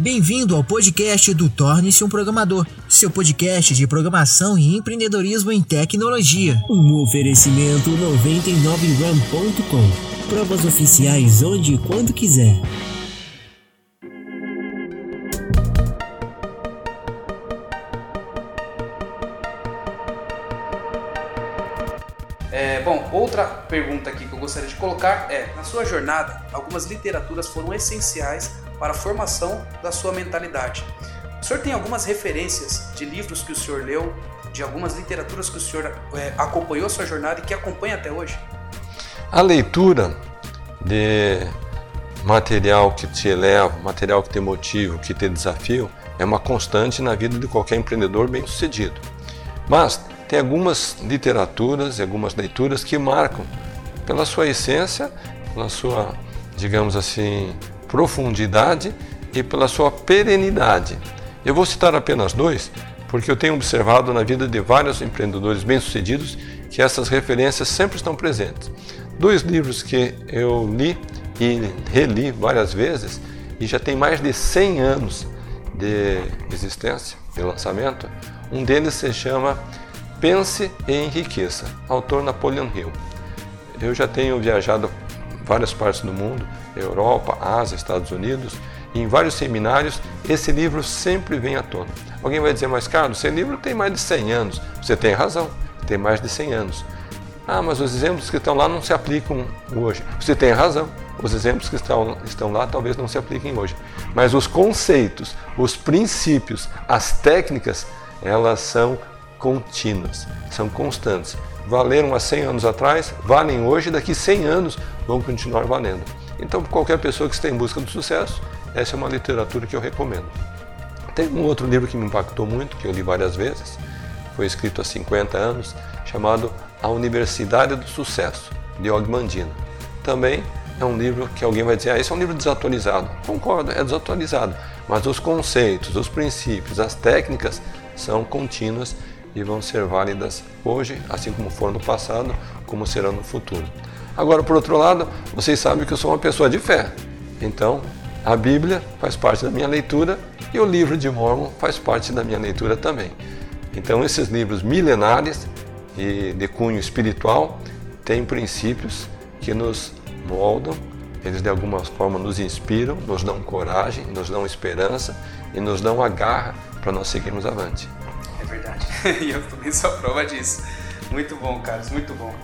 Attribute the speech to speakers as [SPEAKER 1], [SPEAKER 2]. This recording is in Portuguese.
[SPEAKER 1] Bem-vindo ao podcast do Torne-se um Programador, seu podcast de programação e empreendedorismo em tecnologia.
[SPEAKER 2] Um oferecimento 99ram.com. Provas oficiais onde e quando quiser.
[SPEAKER 3] É, bom, outra pergunta aqui que eu gostaria de colocar é: na sua jornada, algumas literaturas foram essenciais para a formação da sua mentalidade. O senhor tem algumas referências de livros que o senhor leu, de algumas literaturas que o senhor é, acompanhou a sua jornada e que acompanha até hoje?
[SPEAKER 4] A leitura de material que te eleva, material que te motiva, que te desafio, é uma constante na vida de qualquer empreendedor bem-sucedido. Mas tem algumas literaturas e algumas leituras que marcam pela sua essência, pela sua, digamos assim, profundidade e pela sua perenidade. Eu vou citar apenas dois, porque eu tenho observado na vida de vários empreendedores bem-sucedidos que essas referências sempre estão presentes. Dois livros que eu li e reli várias vezes e já tem mais de 100 anos de existência, de lançamento. Um deles se chama Pense e Enriqueça, autor Napoleon Hill. Eu já tenho viajado várias partes do mundo, Europa, Ásia, Estados Unidos, e em vários seminários esse livro sempre vem à tona. Alguém vai dizer, mas Carlos, esse livro tem mais de 100 anos. Você tem razão, tem mais de 100 anos. Ah, mas os exemplos que estão lá não se aplicam hoje. Você tem razão, os exemplos que estão, estão lá talvez não se apliquem hoje. Mas os conceitos, os princípios, as técnicas, elas são contínuas, são constantes. Valeram há 100 anos atrás, valem hoje, daqui 100 anos vão continuar valendo. Então, qualquer pessoa que esteja em busca do sucesso, essa é uma literatura que eu recomendo. Tem um outro livro que me impactou muito, que eu li várias vezes, foi escrito há 50 anos, chamado A Universidade do Sucesso, de Og Mandino. Também é um livro que alguém vai dizer, ah, esse é um livro desatualizado. Concordo, é desatualizado, mas os conceitos, os princípios, as técnicas são contínuas e vão ser válidas hoje, assim como foram no passado, como serão no futuro. Agora, por outro lado, vocês sabem que eu sou uma pessoa de fé. Então, a Bíblia faz parte da minha leitura e o livro de Mormon faz parte da minha leitura também. Então, esses livros milenares e de cunho espiritual têm princípios que nos moldam, eles de alguma forma nos inspiram, nos dão coragem, nos dão esperança e nos dão a garra para nós seguirmos avante
[SPEAKER 3] verdade. e eu também sou a prova disso. Muito bom, Carlos, muito bom.